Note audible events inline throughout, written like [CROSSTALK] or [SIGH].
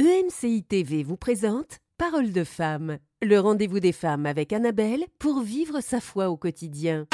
EMCI TV vous présente Parole de femme, le rendez-vous des femmes avec Annabelle pour vivre sa foi au quotidien.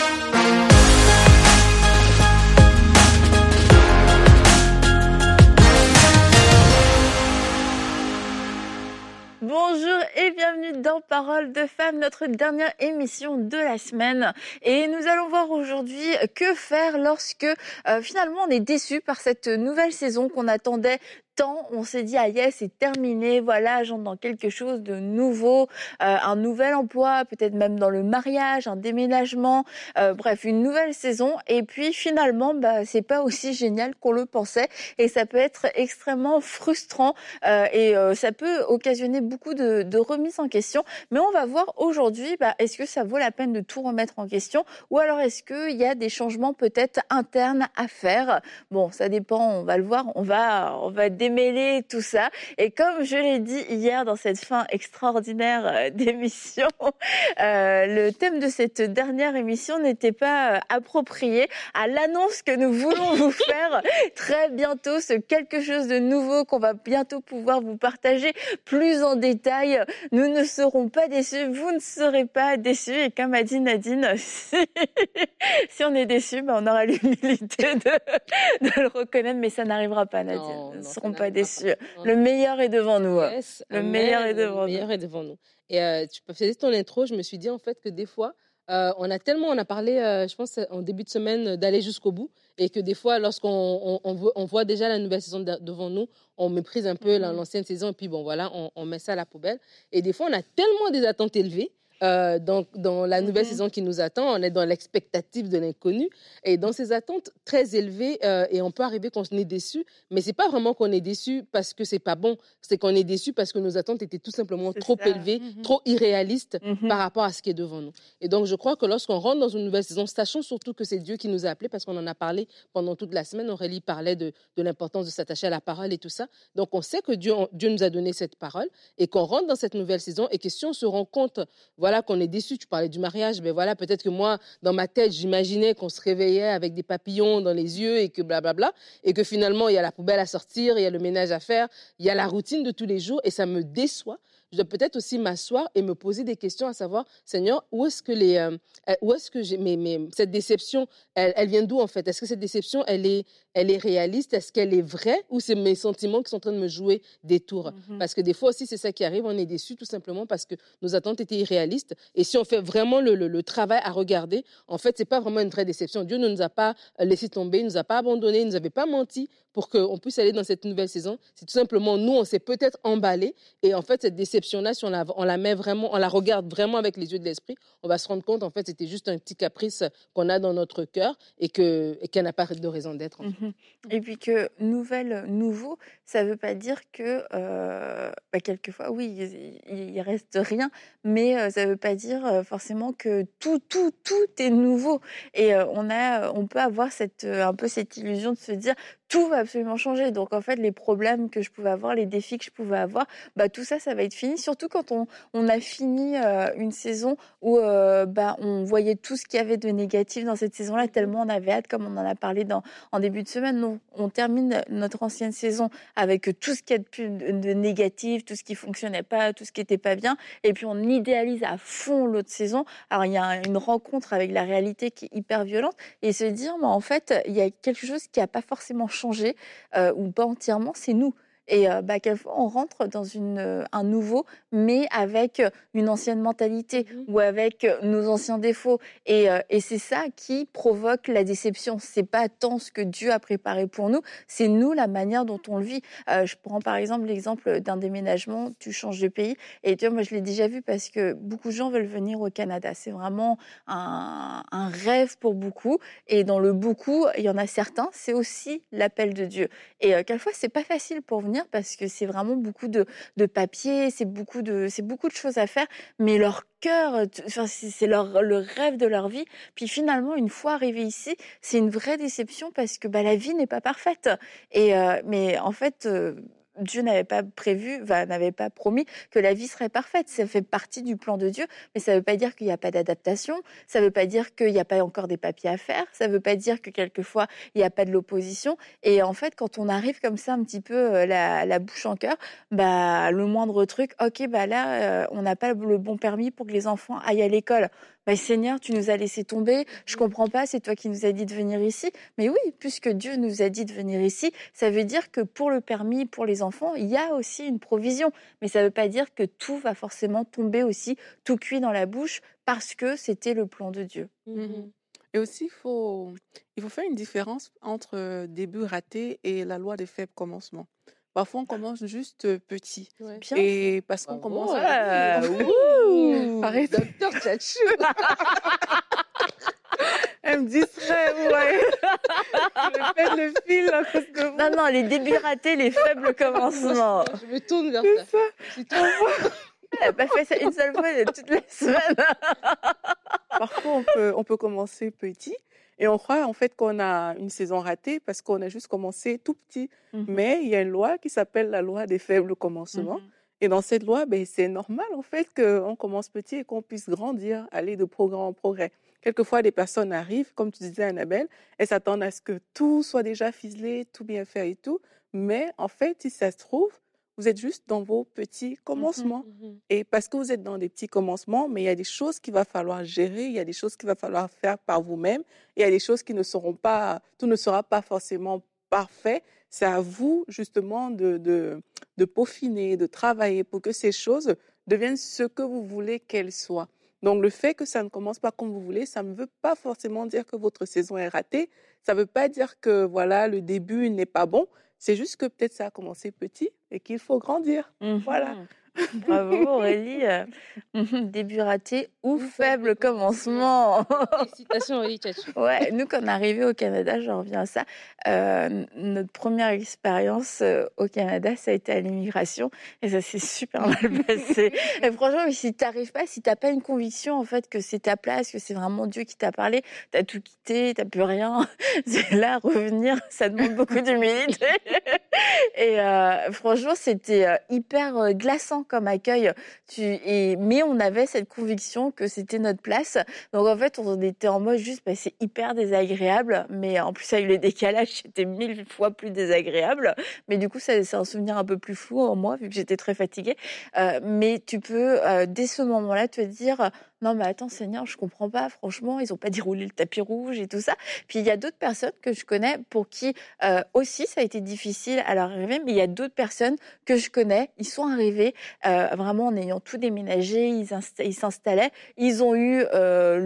Bonjour et bienvenue dans Parole de Femme, notre dernière émission de la semaine. Et nous allons voir aujourd'hui que faire lorsque euh, finalement on est déçu par cette nouvelle saison qu'on attendait on s'est dit, ah yes, c'est terminé, voilà, j'entre dans quelque chose de nouveau, euh, un nouvel emploi, peut-être même dans le mariage, un déménagement, euh, bref, une nouvelle saison. Et puis finalement, bah, c'est pas aussi génial qu'on le pensait et ça peut être extrêmement frustrant euh, et ça peut occasionner beaucoup de, de remises en question. Mais on va voir aujourd'hui, bah, est-ce que ça vaut la peine de tout remettre en question? Ou alors est-ce qu'il y a des changements peut-être internes à faire? Bon, ça dépend, on va le voir, on va, on va démêler tout ça. Et comme je l'ai dit hier dans cette fin extraordinaire euh, [LAUGHS] d'émission, euh, le thème de cette dernière émission n'était pas euh, approprié à l'annonce que nous voulons vous [LAUGHS] faire très bientôt, ce quelque chose de nouveau qu'on va bientôt pouvoir vous partager plus en détail. Nous ne serons pas déçus, vous ne serez pas déçus. Et comme a dit Nadine, [LAUGHS] si, on est déçu, ben on aura l'humilité de, de, le reconnaître, mais ça n'arrivera pas, Nadine. Non, nous ne non, serons ça pas déçus. Le meilleur est devant nous. Yes, Le meilleur est devant Le nous. meilleur est devant nous. Et euh, tu faisais ton intro, je me suis dit en fait que des fois, euh, on a tellement, on a parlé, euh, je pense, en début de semaine, d'aller jusqu'au bout. Et que des fois, lorsqu'on on, on voit, on voit déjà la nouvelle saison de- devant nous, on méprise un peu Mhm. l'ancienne saison. Et puis bon, voilà, on, on met ça à la poubelle. Et des fois, on a tellement des attentes élevées. Euh, dans, dans la nouvelle Mhm. saison qui nous attend, on est dans l'expectative de l'inconnu et dans ces attentes très élevées euh, et on peut arriver qu'on est déçu, mais c'est pas vraiment qu'on est déçu parce que c'est pas bon, c'est qu'on est déçu parce que nos attentes étaient tout simplement trop ça. élevées, Mhm. trop irréalistes Mhm. par rapport à ce qui est devant nous. Et donc, je crois que lorsqu'on rentre dans une nouvelle saison, sachons surtout que c'est Dieu qui nous a appelés, parce qu'on en a parlé pendant toute la semaine. Aurélie parlait de, de l'importance de s'attacher à la parole et tout ça. Donc, on sait que Dieu, Dieu nous a donné cette parole et qu'on rentre dans cette nouvelle saison et que si on se rend compte, voilà, qu'on est déçu, tu parlais du mariage, ben voilà, peut-être que moi, dans ma tête, j'imaginais qu'on se réveillait avec des papillons dans les yeux et que blablabla, et que finalement, il y a la poubelle à sortir, il y a le ménage à faire, il y a la routine de tous les jours et ça me déçoit. Je dois peut-être aussi m'asseoir et me poser des questions à savoir, Seigneur, où est-ce que les, euh, euh, où est-ce que j'ai, mes- cette déception, elle, elle vient d'où en fait? Est-ce que cette déception, elle est, elle est réaliste? Est-ce qu'elle est vraie? Ou c'est mes sentiments qui sont en train de me jouer des tours? Mhm. Parce que des fois aussi, c'est ça qui arrive, on est déçu tout simplement parce que nos attentes étaient irréalistes. Et si on fait vraiment le, le- le travail à regarder, en fait, c'est pas vraiment une vraie déception. Dieu ne nous a pas euh, laissé tomber, il nous a pas abandonnés, il nous avait pas menti pour qu'on puisse aller dans cette nouvelle saison. C'est tout simplement nous, on s'est peut-être emballé et en fait, cette déception-là, si on la, on la met vraiment, on la regarde vraiment avec les yeux de l'esprit, on va se rendre compte, en fait, c'était juste un petit caprice qu'on a dans notre cœur et que et qu'elle n'a pas de raison d'être. en fait. Mhm. Et puis que nouvelle, nouveau, ça veut pas dire que euh, bah, quelquefois, oui, il, il- reste rien, mais euh, ça veut pas dire euh, forcément que tout, tout, tout est nouveau. Et on a, on peut avoir cette, un peu cette illusion de se dire tout va absolument changer. Donc en fait, les problèmes que je pouvais avoir, les défis que je pouvais avoir, bah tout ça, ça va être fini. Surtout quand on, on a fini euh, une saison où euh, bah on voyait tout ce qu'il y avait de négatif dans cette saison-là, tellement on avait hâte, comme on en a parlé en début de semaine. Non, on termine notre ancienne saison avec tout ce qu'il y a de plus de, négatif, tout ce qui fonctionnait pas, tout ce qui était pas bien, et puis on idéalise à fond l'autre saison. Alors il y a une rencontre avec la réalité qui est hyper violente, et se dire, en fait, il y a quelque chose qui a pas forcément changé euh, ou pas entièrement, c'est nous. Et euh, bah, on rentre dans une, euh, un nouveau, mais avec euh, une ancienne mentalité Mhm. ou avec euh, nos anciens défauts. Et, euh, et c'est ça qui provoque la déception. C'est pas tant ce que Dieu a préparé pour nous, c'est nous la manière dont on le vit. Je prends par exemple l'exemple d'un déménagement. Tu changes de pays, et tu vois, moi je l'ai déjà vu parce que beaucoup de gens veulent venir au Canada. C'est vraiment un, un rêve pour beaucoup. Et dans le beaucoup, il y en a certains, c'est aussi l'appel de Dieu. Et quelquefois, c'est pas facile pour venir parce que c'est vraiment beaucoup de, de papiers, c'est beaucoup de, c'est beaucoup de choses à faire, mais leur cœur, c'est leur, le rêve de leur vie. Puis finalement, une fois arrivé ici, c'est une vraie déception parce que bah, la vie n'est pas parfaite. Et, euh, mais en fait, euh, Dieu n'avait pas prévu, n'avait pas promis que la vie serait parfaite. Ça fait partie du plan de Dieu, mais ça ne veut pas dire qu'il n'y a pas d'adaptation. Ça ne veut pas dire qu'il n'y a pas encore des papiers à faire. Ça ne veut pas dire que quelquefois il n'y a pas de l'opposition. Et en fait, quand on arrive comme ça un petit peu euh, la, bouche en cœur, bah le moindre truc, ok, bah là, euh, on n'a pas le bon permis pour que les enfants aillent à l'école. Bah, Seigneur, tu nous as laissé tomber, je comprends pas, c'est toi qui nous as dit de venir ici. Mais oui, puisque Dieu nous a dit de venir ici, ça veut dire que pour le permis, pour les enfants, il y a aussi une provision. Mais ça ne veut pas dire que tout va forcément tomber aussi tout cuit dans la bouche parce que c'était le plan de Dieu. Mmh et aussi, il faut, il faut faire une différence entre début raté et la loi des faibles commencements. Parfois, on commence juste petit. Et parce qu'on commence ouais. à... [LAUGHS] Arrête. Docteur Tchatchou. [LAUGHS] Elle me distrait, ouais. Je perds le fil à cause de vous. Non, non, les débuts ratés, les faibles [LAUGHS] commencements. Je me tourne vers ça. ça. Elle n'a pas fait ça une seule fois toutes les semaines. Parfois, on peut, on peut commencer petit et on croit en fait qu'on a une saison ratée parce qu'on a juste commencé tout petit. Mmh Mais il y a une loi qui s'appelle la loi des faibles commencements. Mmh et dans cette loi, ben, c'est normal en fait qu'on commence petit et qu'on puisse grandir, aller de progrès en progrès. Quelquefois, des personnes arrivent, comme tu disais Annabelle, elles s'attendent à ce que tout soit déjà ficelé, tout bien fait et tout. Mais en fait, si ça se trouve, vous êtes juste dans vos petits mmh commencements. Et parce que vous êtes dans des petits commencements, mais il y a des choses qu'il va falloir gérer, il y a des choses qu'il va falloir faire par vous-même, il y a des choses qui ne seront pas, tout ne sera pas forcément parfait. C'est à vous justement de, de, de peaufiner, de travailler pour que ces choses deviennent ce que vous voulez qu'elles soient. Donc le fait que ça ne commence pas comme vous voulez, ça ne veut pas forcément dire que votre saison est ratée. Ça ne veut pas dire que voilà le début n'est pas bon. C'est juste que peut-être ça a commencé petit et qu'il faut grandir. Voilà. [LAUGHS] Bravo Aurélie. Début raté ou faible commencement. [LAUGHS] Félicitations Aurélie Ouais, nous quand on est arrivé au Canada, je reviens à ça, euh, notre première expérience euh, au Canada, ça a été à l'immigration et ça s'est super mal [LAUGHS] passé. et franchement, si tu n'arrives pas, si tu n'as pas une conviction en fait que c'est ta place, que c'est vraiment Dieu qui t'a parlé, tu as tout quitté, tu n'as plus rien, c'est là revenir, ça demande beaucoup d'humilité. et euh, franchement, c'était hyper glaçant comme accueil. Tu, mais on avait cette conviction que c'était notre place. Donc en fait, on était en mode juste, bah, c'est hyper désagréable. Mais en plus, avec les décalages, [LAUGHS] c'était mille fois plus désagréable. Mais du coup, c'est un souvenir un peu plus flou en moi, vu que j'étais très fatiguée. Euh, mais tu peux, euh, dès ce moment-là, te dire, non mais attends Seigneur, je comprends pas, franchement, ils ont pas [LAUGHS] déroulé le tapis rouge et tout ça. Puis il y a d'autres personnes que je connais pour qui euh, aussi ça a été difficile à leur arrivée, mais il y a d'autres personnes que je connais, ils sont arrivés euh, vraiment en ayant tout déménagé, ils s'installaient, ils ont eu euh,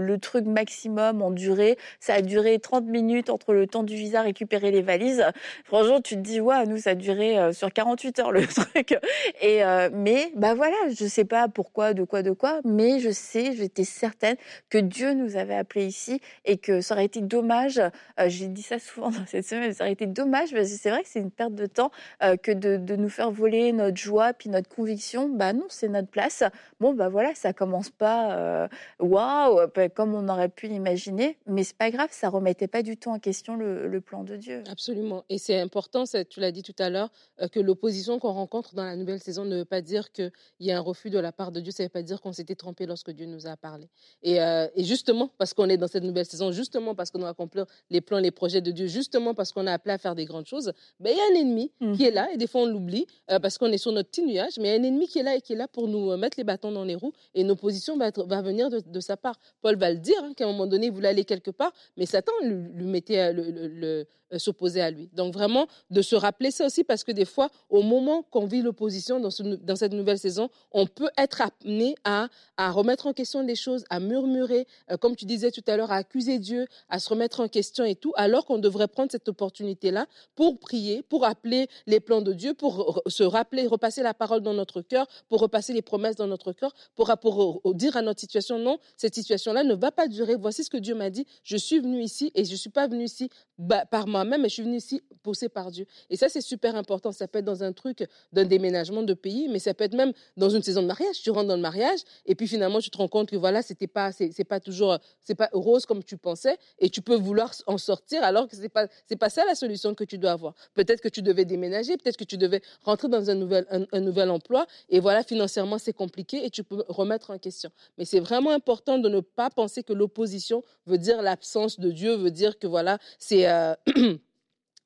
le, truc maximum en durée, ça a duré 30 minutes entre le temps du visa récupérer les valises. Franchement, tu te dis ouais, nous ça a duré sur 48 heures le [LAUGHS] truc. Et mais bah voilà, je sais pas pourquoi, de quoi, de quoi, mais je sais, j'étais certaine que Dieu nous avait appelés ici et que ça aurait été dommage, euh, j'ai dit ça souvent dans cette semaine, ça aurait été dommage parce que c'est vrai que c'est une perte de temps euh, que de, nous faire voler notre joie puis notre conviction. Bah non, c'est notre place. Bon, bah voilà, ça commence pas euh, waouh, wow, comme on aurait pu l'imaginer, mais c'est pas grave, ça remettait pas du tout en question le, plan de Dieu. Absolument. Et c'est important, tu l'as dit tout à l'heure, que l'opposition qu'on rencontre dans la nouvelle saison ne veut pas dire qu'il y a un refus de la part de Dieu, ça veut pas dire qu'on s'était trompé que Dieu nous a parlé. Euh, et, justement, parce qu'on est dans cette nouvelle saison, justement parce qu'on doit accomplir les plans, les projets de Dieu, justement parce qu'on a appelé à faire des grandes choses, ben, il y a un ennemi qui est mmh. là, et des fois on l'oublie, euh, parce qu'on est sur notre petit nuage, mais il y a un ennemi qui est là et qui est là pour nous euh, mettre les bâtons dans les roues, et nos positions va, va venir de, sa part. Paul va le dire, hein, qu'à un moment donné, il voulait aller quelque part, mais Satan lui, lui mettait le s'opposer à lui. Donc vraiment, de se rappeler ça aussi, parce que des fois, au moment qu'on vit l'opposition dans, cette nouvelle saison, on peut être amené à, remettre en question des choses, à murmurer, euh, comme tu disais tout à l'heure, à accuser Dieu, à se remettre en question et tout, alors qu'on devrait prendre cette opportunité-là pour prier, pour appeler les plans de Dieu, pour se rappeler, repasser la parole dans notre cœur, pour repasser les promesses dans notre cœur, pour, pour dire à notre situation, non, cette situation-là ne va pas durer. Voici ce que Dieu m'a dit. Je suis venu ici et je ne suis pas venu ici bah, par moi-même, mais je suis venue ici poussée par Dieu. Et ça, c'est super important. Ça peut être dans un truc d'un déménagement de pays, mais ça peut être même dans une saison de mariage. Tu rentres dans le mariage et puis finalement, tu te rends compte que voilà, c'était pas, c'est pas toujours, c'est pas rose comme tu pensais et tu peux vouloir en sortir alors que c'est pas, c'est pas ça la solution que tu dois avoir. Peut-être que tu devais déménager, peut-être que tu devais rentrer dans un nouvel, un, nouvel emploi et voilà, financièrement, c'est compliqué et tu peux remettre en question. Mais c'est vraiment important de ne pas penser que l'opposition veut dire l'absence de Dieu, veut dire que voilà, c'est euh, [CLEARS THROAT]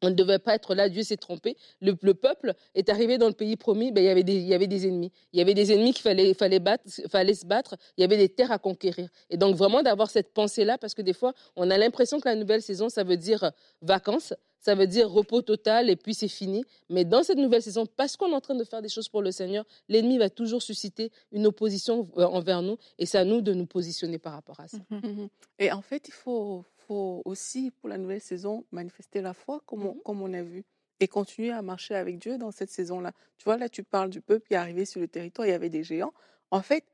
on ne devait pas être là, Dieu s'est trompé. Le, peuple est arrivé dans le pays promis, ben, il, y avait des, il y avait des ennemis. Il y avait des ennemis qu'il fallait, fallait, fallait se battre, il y avait des terres à conquérir. Et donc vraiment d'avoir cette pensée-là, parce que des fois, on a l'impression que la nouvelle saison, ça veut dire vacances, ça veut dire repos total et puis c'est fini. Mais dans cette nouvelle saison, parce qu'on est en train de faire des choses pour le Seigneur, l'ennemi va toujours susciter une opposition euh, envers nous et c'est à nous de nous positionner par rapport à ça. [LAUGHS] Et en fait, il faut, faut aussi, pour la nouvelle saison, manifester la foi, comme on, mmh comme on a vu, et continuer à marcher avec Dieu dans cette saison-là. Tu vois, là, tu parles du peuple qui est arrivé sur le territoire, il y avait des géants. En fait,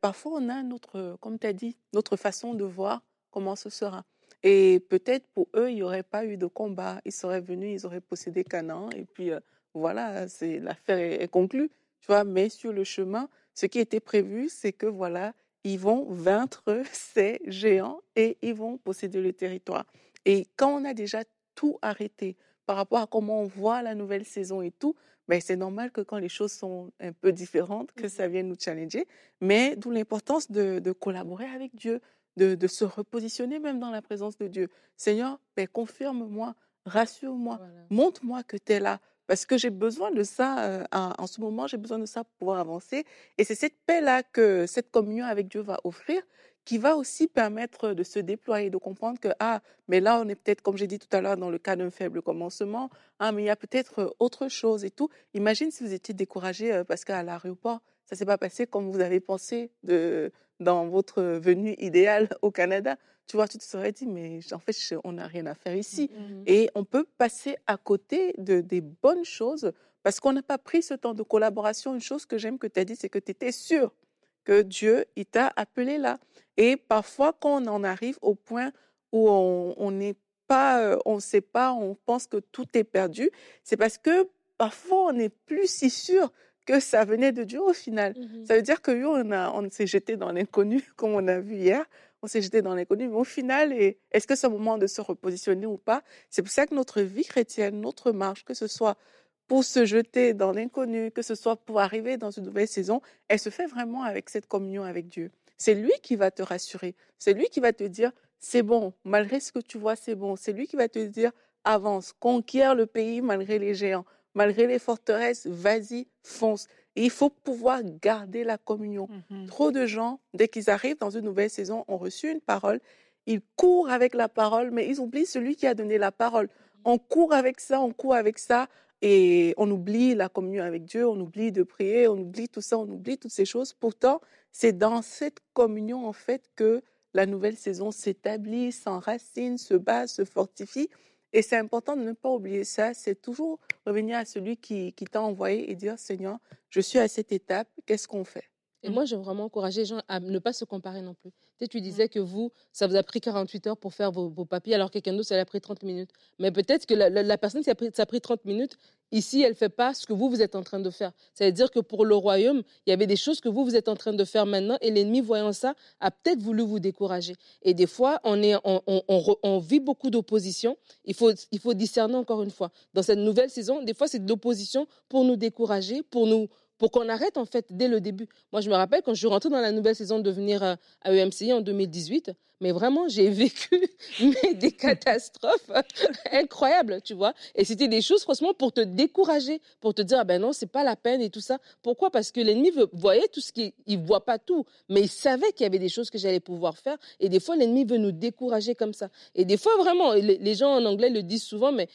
parfois, on a notre, comme tu as dit, notre façon de voir comment ce sera. Et peut-être pour eux, il n'y aurait pas eu de combat. Ils seraient venus, ils auraient possédé Canaan, et puis euh, voilà, c'est l'affaire est, est, conclue. Tu vois, mais sur le chemin, ce qui était prévu, c'est que voilà, ils vont vaincre [LAUGHS] ces géants et ils vont posséder le territoire. Et quand on a déjà tout arrêté par rapport à comment on voit la nouvelle saison et tout, ben c'est normal que quand les choses sont un peu différentes, que ça vienne nous challenger. Mais d'où l'importance de, de, collaborer avec Dieu, de, de, se repositionner même dans la présence de Dieu. Seigneur, ben confirme-moi, rassure-moi, montre-moi que tu es là. Parce que j'ai besoin de ça en, ce moment, j'ai besoin de ça pour pouvoir avancer. Et c'est cette paix-là que cette communion avec Dieu va offrir qui va aussi permettre de se déployer, de comprendre que, ah, mais là, on est peut-être, comme j'ai dit tout à l'heure, dans le cas d'un faible commencement, ah, mais il y a peut-être autre chose et tout. Imagine si vous étiez découragé parce qu'à l'aéroport, ça s'est pas passé comme vous avez pensé de, dans votre venue idéale au Canada tu vois, tu te serais dit, mais en fait, on n'a rien à faire ici. Mmh, mmh. Et on peut passer à côté de, des bonnes choses parce qu'on n'a pas pris ce temps de collaboration. Une chose que j'aime que tu as dit, c'est que tu étais sûr que Dieu, il t'a appelé là. Et parfois, quand on en arrive au point où on n'est pas, euh, on ne sait pas, on pense que tout est perdu, c'est parce que parfois, on n'est plus si sûr que ça venait de Dieu au final. Mmh ça veut dire que on, on s'est jeté dans l'inconnu, [LAUGHS] comme on a vu hier on s'est jeté dans l'inconnu. Mais au final, est-ce que c'est un moment de se repositionner ou pas C'est pour ça que notre vie chrétienne, notre marche, que ce soit pour se jeter dans l'inconnu, que ce soit pour arriver dans une nouvelle saison, elle se fait vraiment avec cette communion avec Dieu. C'est lui qui va te rassurer. C'est lui qui va te dire, c'est bon, malgré ce que tu vois, c'est bon. C'est lui qui va te dire, avance, conquiert le pays malgré les géants, malgré les forteresses, vas-y, fonce il faut pouvoir garder la communion. Mmh Trop de gens, dès qu'ils arrivent dans une nouvelle saison, ont reçu une parole, ils courent avec la parole, mais ils oublient celui qui a donné la parole. On court avec ça, on court avec ça, et on oublie la communion avec Dieu, on oublie de prier, on oublie tout ça, on oublie toutes ces choses. Pourtant, c'est dans cette communion, en fait, que la nouvelle saison s'établit, s'enracine, se base, se fortifie. Et c'est important de ne pas oublier ça. C'est toujours revenir à celui qui, qui t'a envoyé et dire, Seigneur, je suis à cette étape, qu'est-ce qu'on fait? Et mmh. moi, j'aime vraiment encourager les gens à ne pas se comparer non plus. Tu, tu disais que vous, ça vous a pris 48 heures pour faire vos, papiers, alors quelqu'un d'autre, ça a pris 30 minutes. Mais peut-être que la, personne qui a pris, ça a pris 30 minutes, ici, elle ne fait pas ce que vous, vous êtes en train de faire. Ça veut dire que pour le royaume, il y avait des choses que vous, vous êtes en train de faire maintenant, et l'ennemi, voyant ça, a peut-être voulu vous décourager. Et des fois, on, est, on, on, on, vit beaucoup d'opposition. Il faut, il faut discerner encore une fois. Dans cette nouvelle saison, des fois, c'est de l'opposition pour nous décourager, pour nous pour qu'on arrête en fait dès le début. Moi, je me rappelle quand je suis rentrée dans la nouvelle saison de venir à, EMCI en 2018, mais vraiment, j'ai [LAUGHS] vécu des catastrophes [LAUGHS] incroyables, tu vois. Et c'était des choses, franchement, pour te décourager, pour te dire, ah ben non, c'est pas la peine et tout ça. Pourquoi? Parce que l'ennemi voyait tout ce qui, il voit pas tout, mais il savait qu'il y avait des choses que j'allais pouvoir faire. Et des fois, l'ennemi veut nous décourager comme ça. Et des fois, vraiment, les, gens en anglais le disent souvent, mais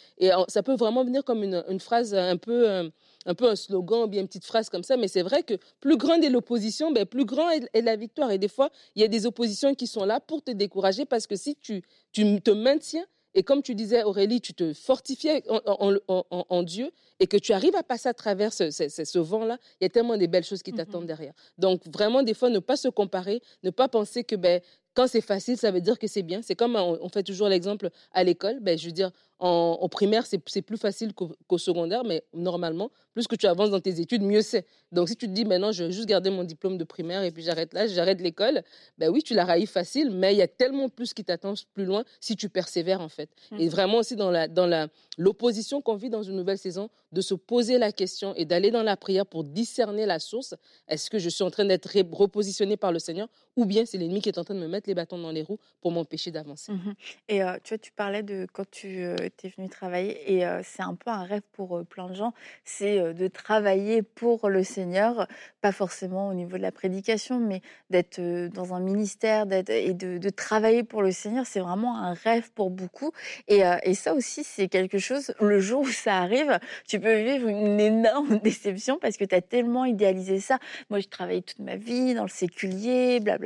ça peut vraiment venir comme une, une phrase un peu euh, un peu un slogan ou bien une petite phrase comme ça, mais c'est vrai que plus grande est l'opposition, ben plus grande est, la victoire. Et des fois, il y a des oppositions qui sont là pour te décourager parce que si tu, tu te maintiens, et comme tu disais, Aurélie, tu te fortifies en, en, Dieu, et que tu arrives à passer à travers ce, ce, vent-là, il y a tellement de belles choses qui t'attendent mmh derrière. Donc, vraiment, des fois, ne pas se comparer, ne pas penser que ben, quand c'est facile, ça veut dire que c'est bien. C'est comme on, fait toujours l'exemple à l'école. Ben, je veux dire, en, primaire, c'est plus facile qu'au secondaire, mais normalement, plus que tu avances dans tes études, mieux c'est. Donc, si tu te dis, maintenant, je vais juste garder mon diplôme de primaire et puis j'arrête là, j'arrête l'école, ben oui, tu la railles facile, mais il y a tellement plus qui t'attend plus loin si tu persévères, en fait. Mmh. Et vraiment aussi dans la dans la l'opposition qu'on vit dans une nouvelle saison, de se poser la question et d'aller dans la prière pour discerner la source. Est-ce que je suis en train d'être repositionné par le Seigneur ou bien c'est l'ennemi qui est en train de me mettre les bâtons dans les roues pour m'empêcher d'avancer. Mmh et tu vois, tu parlais de quand tu euh, es venu travailler, et c'est un peu un rêve pour plein de gens, c'est de travailler pour le Seigneur, pas forcément au niveau de la prédication, mais d'être dans un ministère et de, travailler pour le Seigneur, c'est vraiment un rêve pour beaucoup. Et, ça aussi, c'est quelque chose, le jour où ça arrive, tu peux vivre une énorme [LAUGHS] déception parce que tu as tellement idéalisé ça. Moi, je travaillé toute ma vie dans le séculier, blablabla,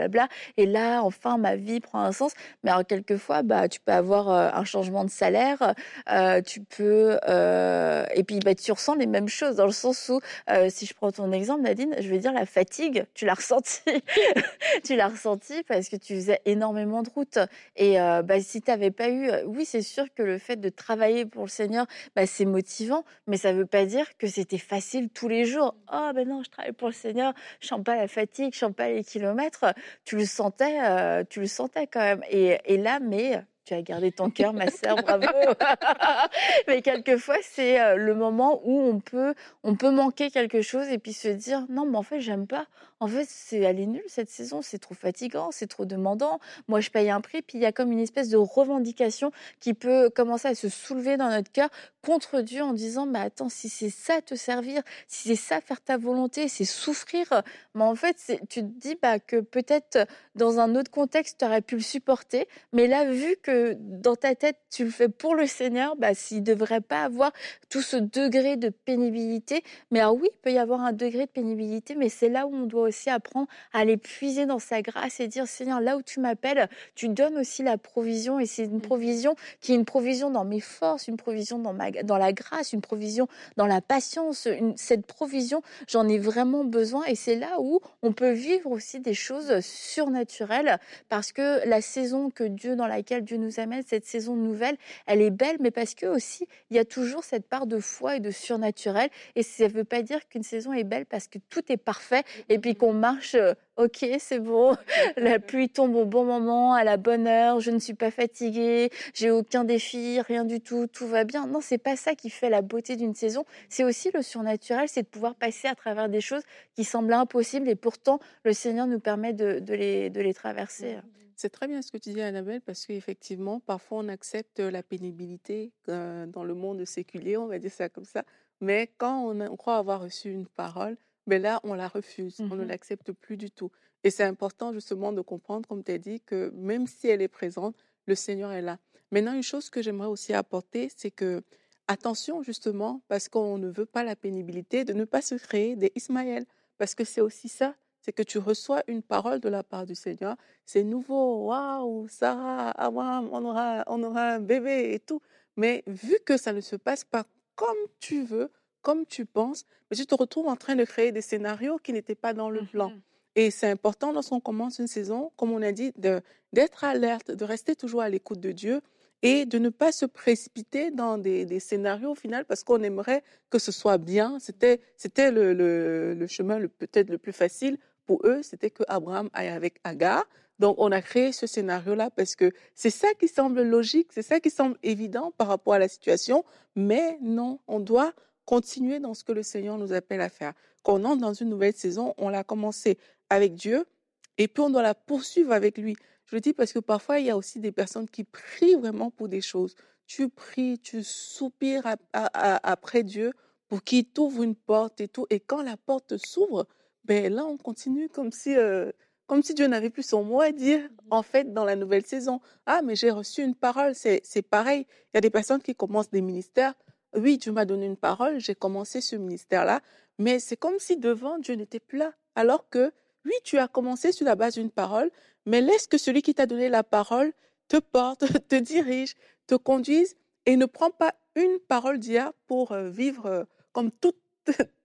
et là, enfin, ma vie prend un sens. Mais alors, quelquefois, bah, tu peux avoir euh, un changement de salaire, euh, tu peux, euh, et puis bah, tu ressens les mêmes choses dans le sens où, si je prends ton exemple, Nadine, je vais dire la fatigue, tu l'as ressenti, [LAUGHS] tu l'as ressenti parce que tu faisais énormément de routes. Et bah, si tu n'avais pas eu, oui, c'est sûr que le fait de travailler pour le Seigneur, c'est motivant, mais ça veut pas dire que c'était facile tous les jours. Oh ben non, je travaille pour le Seigneur, je sens pas la fatigue, je sens pas les kilomètres. Tu le sentais, euh, tu le sentais quand même. Et, et là, mais tu as gardé ton cœur, ma sœur, [LAUGHS] bravo. [LAUGHS] Mais quelquefois, c'est euh, le moment où on peut, on peut manquer quelque chose et puis se dire non, mais en fait, j'aime pas. En fait, c'est aller nul cette saison, c'est trop fatigant, c'est trop demandant. Moi, je paye un prix, puis il y a comme une espèce de revendication qui peut commencer à se soulever dans notre cœur contre Dieu en disant mais attends, si c'est ça te servir, si c'est ça faire ta volonté, c'est souffrir. Mais en fait, tu te dis bah, que peut-être dans un autre contexte, tu aurais pu le supporter, mais là, vu que dans ta tête tu le fais pour le Seigneur, bah, s'il ne devrait pas avoir tout ce degré de pénibilité. Mais alors oui, il peut y avoir un degré de pénibilité, mais c'est là où on doit aussi apprendre à aller puiser dans sa grâce et dire Seigneur, là où tu m'appelles, tu donnes aussi la provision et c'est une mmh. provision qui est une provision dans mes forces, une provision dans, ma, dans la grâce, une provision dans la patience. cette provision, j'en ai vraiment besoin et c'est là où on peut vivre aussi des choses surnaturelles parce que la saison que Dieu, dans laquelle Dieu nous amène cette saison nouvelle, elle est belle, mais parce que aussi, il y a toujours cette part de foi et de surnaturel. Et ça ne veut pas dire qu'une saison est belle parce que tout est parfait et puis qu'on marche euh, ok, c'est bon, [LAUGHS] la pluie tombe au bon moment, à la bonne heure, je ne suis pas fatiguée, j'ai aucun défi, rien du tout, tout va bien. Non, c'est pas ça qui fait la beauté d'une saison. C'est aussi le surnaturel, c'est de pouvoir passer à travers des choses qui semblent impossibles et pourtant le Seigneur nous permet de, de les traverser. C'est très bien ce que tu dis, Annabelle, parce qu'effectivement, parfois on accepte la pénibilité euh, dans le monde séculier, on va dire ça comme ça. Mais quand on, croit avoir reçu une parole, ben là, on la refuse, on ne mmh l'accepte plus du tout. Et c'est important justement de comprendre, comme tu as dit, que même si elle est présente, le Seigneur est là. Maintenant, une chose que j'aimerais aussi apporter, c'est que attention justement, parce qu'on ne veut pas la pénibilité, de ne pas se créer des Ismaël, parce que c'est aussi ça c'est que tu reçois une parole de la part du Seigneur. C'est nouveau, waouh, Sarah, Abraham, on aura, on aura un bébé et tout. Mais vu que ça ne se passe pas comme tu veux, comme tu penses, mais tu te retrouves en train de créer des scénarios qui n'étaient pas dans le plan. Mmh et c'est important lorsqu'on commence une saison, comme on a dit, d'être alerte, de rester toujours à l'écoute de Dieu et de ne pas se précipiter dans des, scénarios au final parce qu'on aimerait que ce soit bien. C'était, c'était le, le, chemin peut-être le plus facile pour eux, c'était que Abraham aille avec Agar. Donc, on a créé ce scénario-là parce que c'est ça qui semble logique, c'est ça qui semble évident par rapport à la situation. Mais non, on doit continuer dans ce que le Seigneur nous appelle à faire. Quand on entre dans une nouvelle saison, on l'a commencé avec Dieu et puis on doit la poursuivre avec lui. Je le dis parce que parfois, il y a aussi des personnes qui prient vraiment pour des choses. Tu pries, tu soupires après Dieu pour qu'il t'ouvre une porte et tout. Et quand la porte s'ouvre, ben là, on continue comme si, euh, comme si Dieu n'avait plus son mot à dire, mmh en fait, dans la nouvelle saison. Ah, mais j'ai reçu une parole, c'est pareil. Il y a des personnes qui commencent des ministères. Oui, Dieu m'a donné une parole, j'ai commencé ce ministère-là, mais c'est comme si devant Dieu n'était plus là. Alors que, oui, tu as commencé sur la base d'une parole, mais laisse que celui qui t'a donné la parole te porte, [LAUGHS] te dirige, te conduise et ne prends pas une parole d'hier pour euh, vivre euh, comme toute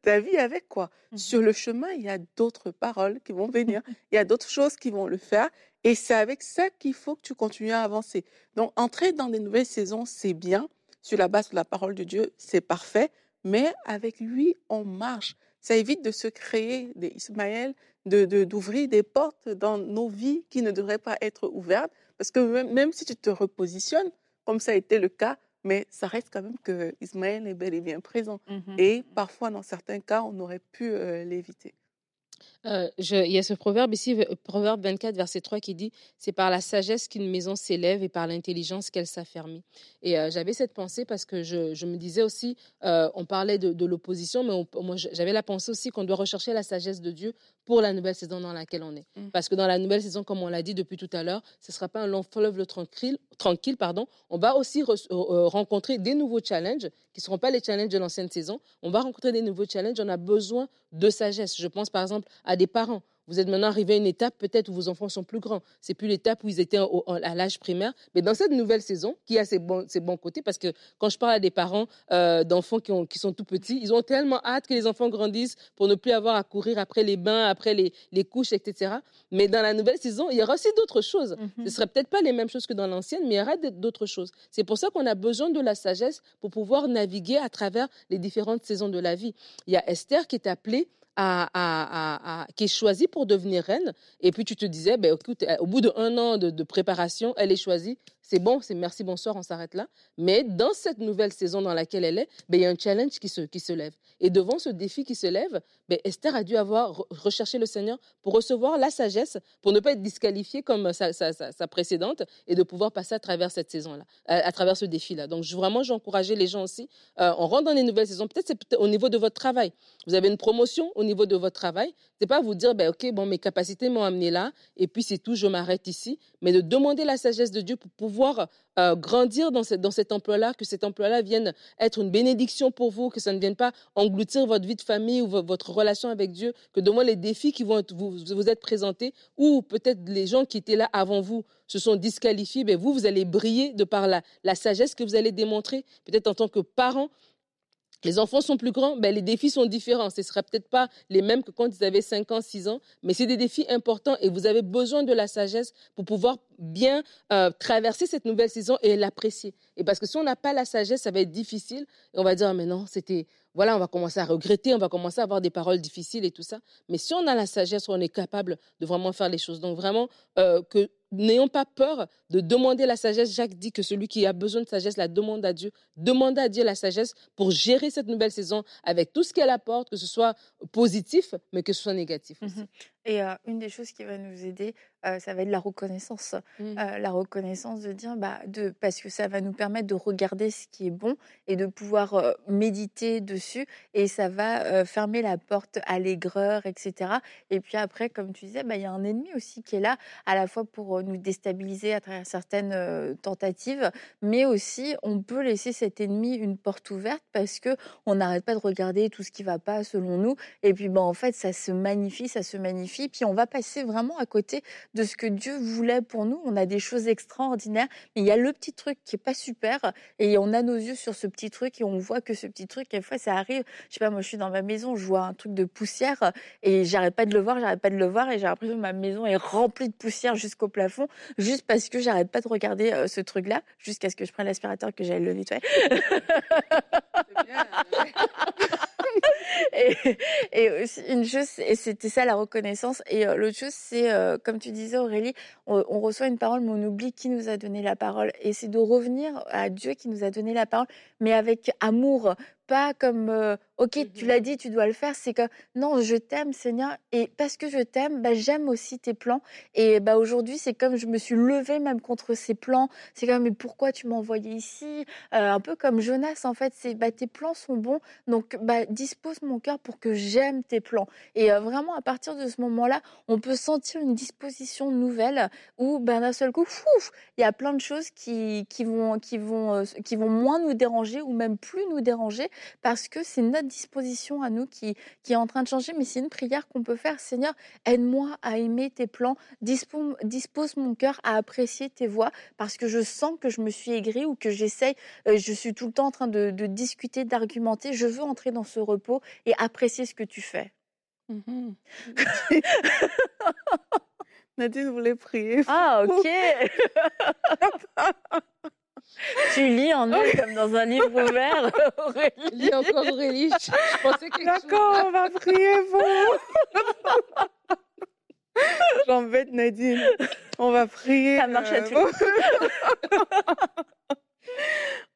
ta vie avec quoi. Mmh Sur le chemin, il y a d'autres paroles qui vont venir, [LAUGHS] il y a d'autres choses qui vont le faire. Et c'est avec ça qu'il faut que tu continues à avancer. Donc, entrer dans des nouvelles saisons, c'est bien. Sur la base de la parole de Dieu, c'est parfait. Mais avec lui, on marche. Ça évite de se créer des Ismaël, d'ouvrir de, d'ouvrir des portes dans nos vies qui ne devraient pas être ouvertes. Parce que même, même si tu te repositionnes, comme ça a été le cas, mais ça reste quand même que Ismaël est bel et bien présent. Mmh Et parfois, dans certains cas, on aurait pu euh, l'éviter. Euh, je- il y a ce proverbe ici, Proverbe 24, verset 3, qui dit C'est par la sagesse qu'une maison s'élève et par l'intelligence qu'elle s'affermit. Et euh, j'avais cette pensée parce que je, je me disais aussi, euh, on parlait de, de l'opposition, mais on- moi j'avais la pensée aussi qu'on doit rechercher la sagesse de Dieu pour la nouvelle saison dans laquelle on est. Mm. Parce que dans la nouvelle saison, comme on l'a dit depuis tout à l'heure, ce ne sera pas un long fleuve tranquille, tranquille pardon. on va aussi re- rencontrer des nouveaux challenges qui ne seront pas les challenges de l'ancienne saison. On va rencontrer des nouveaux challenges, on a besoin de sagesse. Je pense par exemple à des parents. Vous êtes maintenant arrivé à une étape peut-être où vos enfants sont plus grands. C'est plus l'étape où ils étaient au- à l'âge primaire. Mais dans cette nouvelle saison, qui a ses bons, ses bons côtés, parce que quand je parle à des parents euh, d'enfants qui, ont- qui sont tout petits, ils ont tellement hâte que les enfants grandissent pour ne plus avoir à courir après les bains, après les, les couches, etc. Mais dans la nouvelle saison, il y aura aussi d'autres choses. Ce Mhm. ne serait peut-être pas les mêmes choses que dans l'ancienne, mais il y aura d'autres choses. C'est pour ça qu'on a besoin de la sagesse pour pouvoir naviguer à travers les différentes saisons de la vie. Il y a Esther qui est appelée qui est choisie pour devenir reine. Et puis tu te disais, ben, écoute, au bout d'un an de, de préparation, elle est choisie. C'est bon, c'est merci, bonsoir, on s'arrête là. Mais dans cette nouvelle saison dans laquelle elle est, ben, il y a un challenge qui se, qui se lève. Et devant ce défi qui se lève, ben, Esther a dû avoir re- recherché le Seigneur pour recevoir la sagesse, pour ne pas être disqualifiée comme sa, précédente et de pouvoir passer à travers cette saison-là, à, à travers ce défi-là. Donc vraiment, j'ai encouragé les gens aussi. Euh, on rentre dans les nouvelles saisons. Peut-être c'est au niveau de votre travail. Vous avez une promotion au niveau de votre travail. C'est pas vous dire, ben, ok, bon, mes capacités m'ont amené là, et puis c'est tout, je m'arrête ici. Mais de demander la sagesse de Dieu pour pouvoir euh, grandir dans, dans cet emploi-là, que cet emploi-là vienne être une bénédiction pour vous, que ça ne vienne pas engloutir votre vie de famille ou vo- votre relation avec Dieu, que de moins les défis qui vont vous être présentés, ou peut-être les gens qui étaient là avant vous se sont disqualifiés, ben vous, vous allez briller de par la, la sagesse que vous allez démontrer, peut-être en tant que parent. Les enfants sont plus grands, ben les défis sont différents. Ce ne sera peut-être pas les mêmes que quand ils avaient 5 ans, 6 ans, mais c'est des défis importants et vous avez besoin de la sagesse pour pouvoir bien euh, traverser cette nouvelle saison et l'apprécier. Et parce que si on n'a pas la sagesse, ça va être difficile. On va dire, Ah, mais non, c'était... Voilà, on va commencer à regretter, on va commencer à avoir des paroles difficiles et tout ça. Mais si on a la sagesse, on est capable de vraiment faire les choses. Donc vraiment, euh, que n'ayons pas peur de demander la sagesse. Jacques dit que celui qui a besoin de sagesse la demande à Dieu. Demandez à Dieu la sagesse pour gérer cette nouvelle saison avec tout ce qu'elle apporte, que ce soit positif, mais que ce soit négatif aussi. Mhm. Et euh, une des choses qui va nous aider, euh, ça va être la reconnaissance. Euh, la reconnaissance de dire, bah, de, parce que ça va nous permettre de regarder ce qui est bon et de pouvoir méditer dessus. Et ça va fermer la porte à l'aigreur, etc. Et puis après, comme tu disais, bah, il y a un ennemi aussi qui est là, à la fois pour nous déstabiliser à travers certaines tentatives, mais aussi on peut laisser cet ennemi une porte ouverte parce que on n'arrête pas de regarder tout ce qui va pas selon nous. Et puis, bah, en fait, ça se magnifie, ça se magnifie. Puis on va passer vraiment à côté de ce que Dieu voulait pour nous. On a des choses extraordinaires, mais il y a le petit truc qui est pas super et on a nos yeux sur ce petit truc et on voit que ce petit truc, quelquefois, ça arrive. Je sais pas, moi, je suis dans ma maison, je vois un truc de poussière et j'arrête pas de le voir, j'arrête pas de le voir et j'ai l'impression que ma maison est remplie de poussière jusqu'au plafond, juste parce que j'arrête pas de regarder euh, ce truc-là, jusqu'à ce que je prenne l'aspirateur que j'aille le nettoyer. [LAUGHS] [LAUGHS] Et, aussi, une chose, et c'était ça la reconnaissance. Et euh, l'autre chose, c'est, euh, comme tu disais Aurélie, on reçoit une parole, mais on oublie qui nous a donné la parole. Et c'est de revenir à Dieu qui nous a donné la parole, mais avec amour. Pas comme, euh, ok, tu Mhm. l'as dit, tu dois le faire. C'est que, non, je t'aime, Seigneur. Et parce que je t'aime, bah, j'aime aussi tes plans. Et bah, aujourd'hui, c'est comme je me suis levée même contre ces plans. C'est comme, mais pourquoi tu m'as envoyé ici? Euh, Un peu comme Jonas, en fait. C'est, bah, tes plans sont bons. Donc, bah, dispose mon cœur pour que j'aime tes plans. Et euh, vraiment, à partir de ce moment-là, on peut sentir une disposition nouvelle où, ben, d'un seul coup, il y a plein de choses qui, qui, vont, qui, vont, qui vont moins nous déranger ou même plus nous déranger parce que c'est notre disposition à nous qui, qui est en train de changer. Mais c'est une prière qu'on peut faire. Seigneur, aide-moi à aimer tes plans. Dispose, dispose mon cœur à apprécier tes voix parce que je sens que je me suis aigrie ou que j'essaye, euh, je suis tout le temps en train de, de discuter, d'argumenter. Je veux entrer dans ce repos et apprécier ce que tu fais. Mhm. [LAUGHS] Nadine voulait prier. Ah, ok. [LAUGHS] tu lis en elle comme dans un livre ouvert, [LAUGHS] Aurélie. Lis encore Aurélie. Je, je pensais quelque chose. D'accord, on va prier pour vous. [LAUGHS] J'embête Nadine. On va prier. Ça marche à euh, tous. [LAUGHS]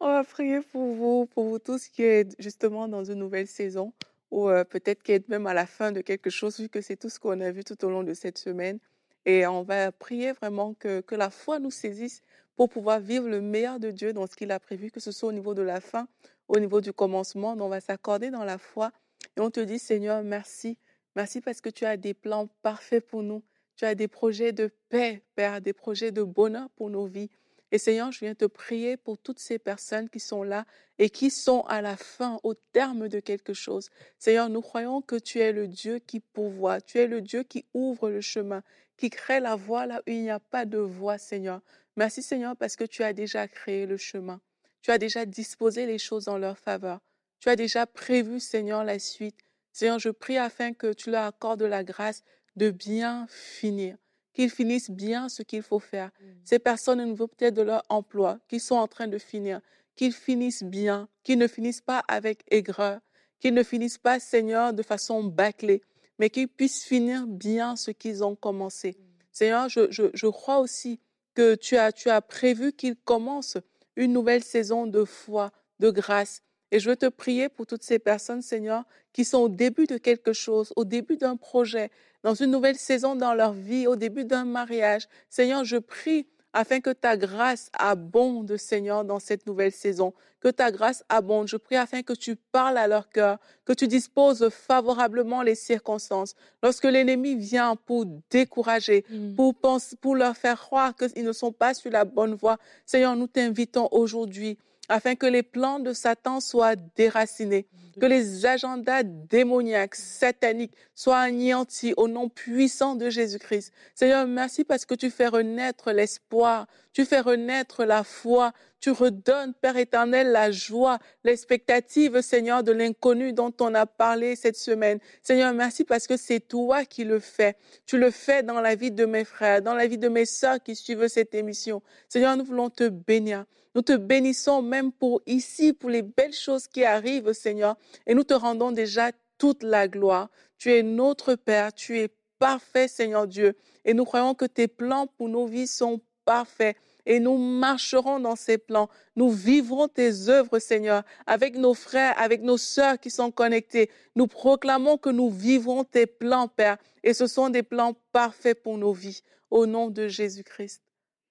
On va prier pour vous, pour vous tous qui êtes justement dans une nouvelle saison ou euh, peut-être qui êtes même à la fin de quelque chose, vu que c'est tout ce qu'on a vu tout au long de cette semaine. Et on va prier vraiment que, que la foi nous saisisse pour pouvoir vivre le meilleur de Dieu dans ce qu'il a prévu, que ce soit au niveau de la fin, au niveau du commencement. On va s'accorder dans la foi et on te dit, Seigneur, merci. Merci parce que tu as des plans parfaits pour nous. Tu as des projets de paix, Père, des projets de bonheur pour nos vies. Et Seigneur, je viens te prier pour toutes ces personnes qui sont là et qui sont à la fin, au terme de quelque chose. Seigneur, nous croyons que tu es le Dieu qui pourvoit, tu es le Dieu qui ouvre le chemin, qui crée la voie là où il n'y a pas de voie, Seigneur. Merci, Seigneur, parce que tu as déjà créé le chemin. Tu as déjà disposé les choses en leur faveur. Tu as déjà prévu, Seigneur, la suite. Seigneur, je prie afin que tu leur accordes la grâce de bien finir qu'ils finissent bien ce qu'il faut faire. Ces personnes au niveau peut-être de leur emploi, qui sont en train de finir, qu'ils finissent bien, qu'ils ne finissent pas avec aigreur, qu'ils ne finissent pas, Seigneur, de façon bâclée, mais qu'ils puissent finir bien ce qu'ils ont commencé. Seigneur, je, je, je crois aussi que tu as, tu as prévu qu'ils commencent une nouvelle saison de foi, de grâce. Et je veux te prier pour toutes ces personnes, Seigneur, qui sont au début de quelque chose, au début d'un projet, dans une nouvelle saison dans leur vie, au début d'un mariage. Seigneur, je prie afin que ta grâce abonde, Seigneur, dans cette nouvelle saison. Que ta grâce abonde. Je prie afin que tu parles à leur cœur, que tu disposes favorablement les circonstances. Lorsque l'ennemi vient pour décourager, Mm. pour, penser, pour leur faire croire qu'ils ne sont pas sur la bonne voie, Seigneur, nous t'invitons aujourd'hui afin que les plans de Satan soient déracinés, que les agendas démoniaques, sataniques soient anéantis au nom puissant de Jésus-Christ. Seigneur, merci parce que tu fais renaître l'espoir, tu fais renaître la foi, tu redonnes, Père éternel, la joie, l'expectative, Seigneur, de l'inconnu dont on a parlé cette semaine. Seigneur, merci parce que c'est toi qui le fais. Tu le fais dans la vie de mes frères, dans la vie de mes sœurs qui suivent cette émission. Seigneur, nous voulons te bénir. Nous te bénissons même pour ici, pour les belles choses qui arrivent, Seigneur, et nous te rendons déjà toute la gloire. Tu es notre Père, tu es parfait, Seigneur Dieu, et nous croyons que tes plans pour nos vies sont parfaits. Et nous marcherons dans ces plans. Nous vivrons tes œuvres, Seigneur, avec nos frères, avec nos sœurs qui sont connectés. Nous proclamons que nous vivrons tes plans, Père. Et ce sont des plans parfaits pour nos vies. Au nom de Jésus-Christ.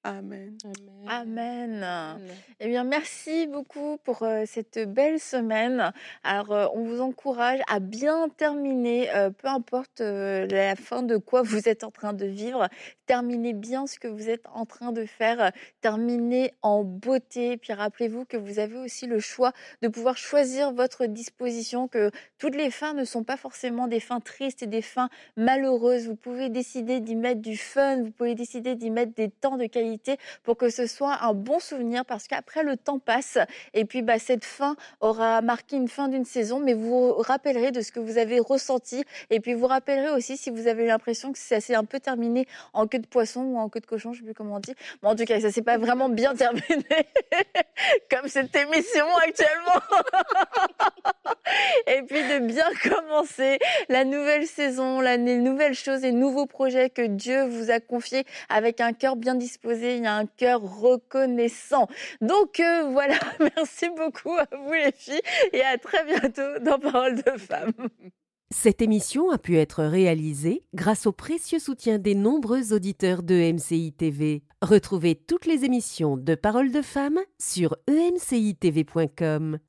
Amen. Amen. Amen. Eh bien, merci beaucoup pour euh, cette belle semaine. Alors, euh, on vous encourage à bien terminer, euh, peu importe euh, la fin de quoi vous êtes en train de vivre. Terminez bien ce que vous êtes en train de faire. Terminez en beauté. Puis rappelez-vous que vous avez aussi le choix de pouvoir choisir votre disposition, que toutes les fins ne sont pas forcément des fins tristes et des fins malheureuses. Vous pouvez décider d'y mettre du fun, vous pouvez décider d'y mettre des temps de qualité pour que ce soit un bon souvenir parce qu'après le temps passe et puis bah, cette fin aura marqué une fin d'une saison mais vous vous rappellerez de ce que vous avez ressenti et puis vous rappellerez aussi si vous avez l'impression que ça s'est un peu terminé en queue de poisson ou en queue de cochon, je sais plus comment on dit. Mais en tout cas, ça s'est pas vraiment bien [LAUGHS] terminé [LAUGHS] comme cette émission actuellement. [LAUGHS] et puis de bien commencer la nouvelle saison, la- les nouvelles choses, les nouveaux projets que Dieu vous a confiés avec un cœur bien disposé, il y a un cœur reconnaissant. Donc euh, [LAUGHS] voilà, merci beaucoup à vous les filles et à très bientôt dans Parole de femmes. Cette émission a pu être réalisée grâce au précieux soutien des nombreux auditeurs de MCI TV. Retrouvez toutes les émissions de Paroles de femmes sur emcitv.com.